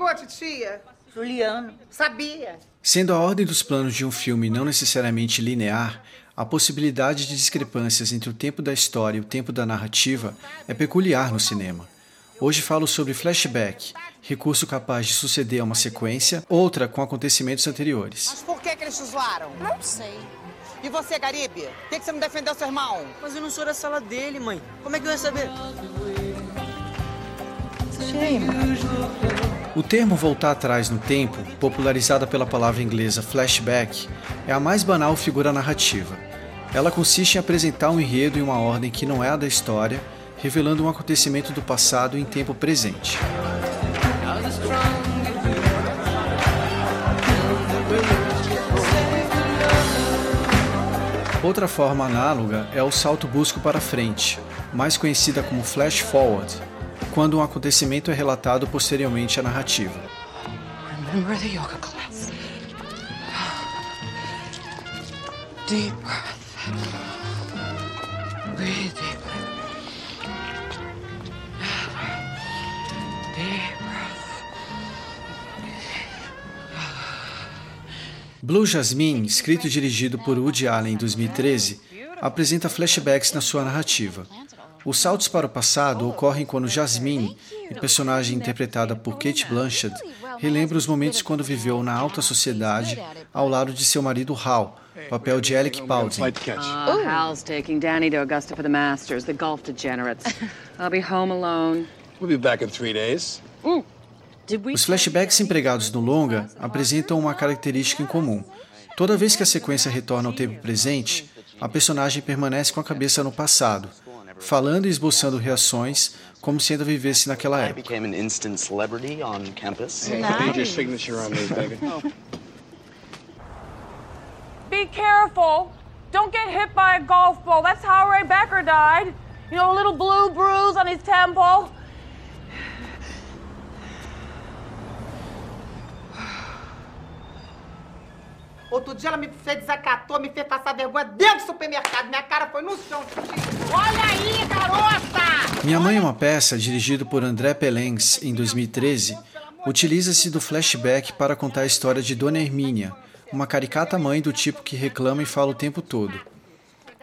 chegou, titia? Juliano. Sabia. Sendo a ordem dos planos de um filme não necessariamente linear, a possibilidade de discrepâncias entre o tempo da história e o tempo da narrativa é peculiar no cinema. Hoje falo sobre flashback, recurso capaz de suceder a uma sequência, outra com acontecimentos anteriores. Mas por que, que eles te zoaram? Não sei. E você, Garibe? Por que, que você não defendeu seu irmão? Mas eu não sou da sala dele, mãe. Como é que eu ia saber? O termo voltar atrás no tempo, popularizada pela palavra inglesa flashback, é a mais banal figura narrativa. Ela consiste em apresentar um enredo em uma ordem que não é a da história, revelando um acontecimento do passado em tempo presente. Outra forma análoga é o salto brusco para frente, mais conhecida como flash forward, quando um acontecimento é relatado posteriormente à narrativa. Remember the yoga class. Deep breath. Breathe deeply. Blue Jasmine, escrito e dirigido por Woody Allen em 2013, apresenta flashbacks na sua narrativa. Os saltos para o passado ocorrem quando Jasmine, personagem interpretada por Kate Blanchett, relembra os momentos quando viveu na alta sociedade ao lado de seu marido Hal, papel de Alec Baldwin. Uh, Hal's taking Danny to Augusta for the Masters, the golf degenerates. I'll be home alone. We'll be back in three days. Os flashbacks empregados no longa apresentam uma característica em comum. Toda vez que a sequência retorna ao tempo presente, a personagem permanece com a cabeça no passado, falando e esboçando reações como se ainda vivesse naquela época. became an instant celebrity on campus. Need your signature on these, baby. Be careful. Don't get hit by a golf ball. That's how Ray Becker died. You know, a little blue bruise on his temple. Outro dia ela me fez desacatou, me fez passar vergonha dentro do supermercado. Minha cara foi no chão. Olha aí, garota! Minha Mãe é uma peça, dirigido por André Pelens em 2013, utiliza-se do flashback para contar a história de Dona Hermínia, uma caricata mãe do tipo que reclama e fala o tempo todo.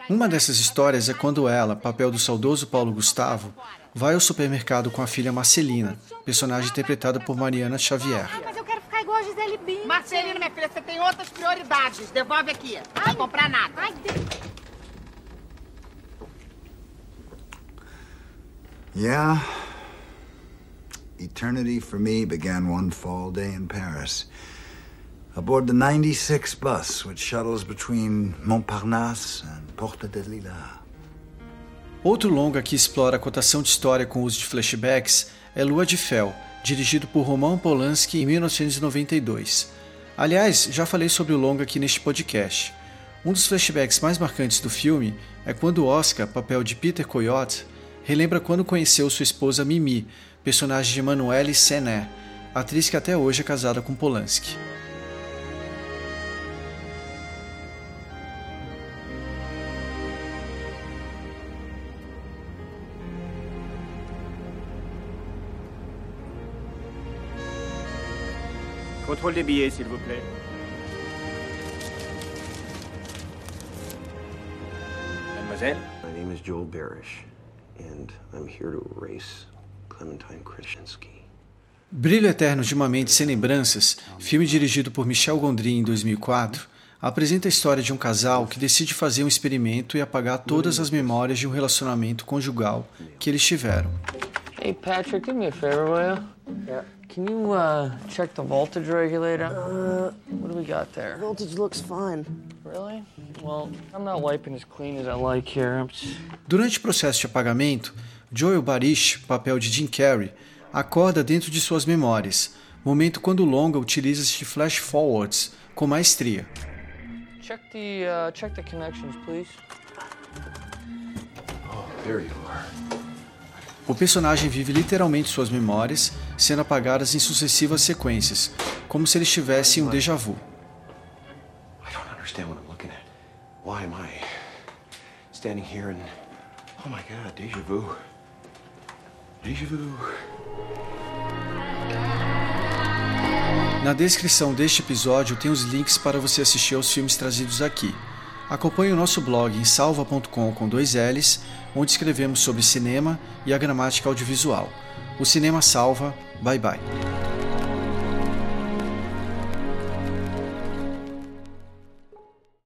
Uma dessas histórias é quando ela, papel do saudoso Paulo Gustavo, vai ao supermercado com a filha Marcelina, personagem interpretada por Mariana Xavier. A Gisele Bündchen. Marcelina, minha filha, você tem outras prioridades. Devolve aqui. Não vai comprar nada. Ai, Deus. Yeah. Eternity for me began one fall day in Paris. Aboard the 96 bus, which shuttles between Montparnasse and Porte de Lila. Outro longa que explora a cotação de história com uso de flashbacks é Lua de Fel, dirigido por Roman Polanski em 1992. Aliás, já falei sobre o longa aqui neste podcast. Um dos flashbacks mais marcantes do filme é quando Oscar, papel de Peter Coyote, relembra quando conheceu sua esposa Mimi, personagem de Manuelle Sené, atriz que até hoje é casada com Polanski. Contrôle des billets, s'il vous plaît. Mademoiselle My name is Joel Barish, and I'm here to erase Clementine Krasinski. Brilho Eterno de uma Mente Sem Lembranças, filme dirigido por Michel Gondry em 2004, apresenta a história de um casal que decide fazer um experimento e apagar todas as memórias de um relacionamento conjugal que eles tiveram. Hey, Patrick, do me a favor, will you? Yeah. Can you uh, check the voltage regulator? Uh, what do we got there? Voltage looks fine. Really? Well, I'm not wiping as clean as I like here. I'm just... Durante o processo de apagamento, Joel Barish, papel de Jim Carrey, acorda dentro de suas memórias, momento quando longa utiliza-se de flash forwards com maestria. Check the uh, check the connections, please. There you are. O personagem vive literalmente suas memórias, sendo apagadas em sucessivas sequências, como se ele estivesse em um déjà vu. I don't understand what I'm looking at. Why am I standing here and. Oh my god, deja vu. Deja vu. Na descrição deste episódio tem os links para você assistir aos filmes trazidos aqui. Acompanhe o nosso blog em salva.com com dois L's, onde escrevemos sobre cinema e a gramática audiovisual. O cinema salva. Bye bye.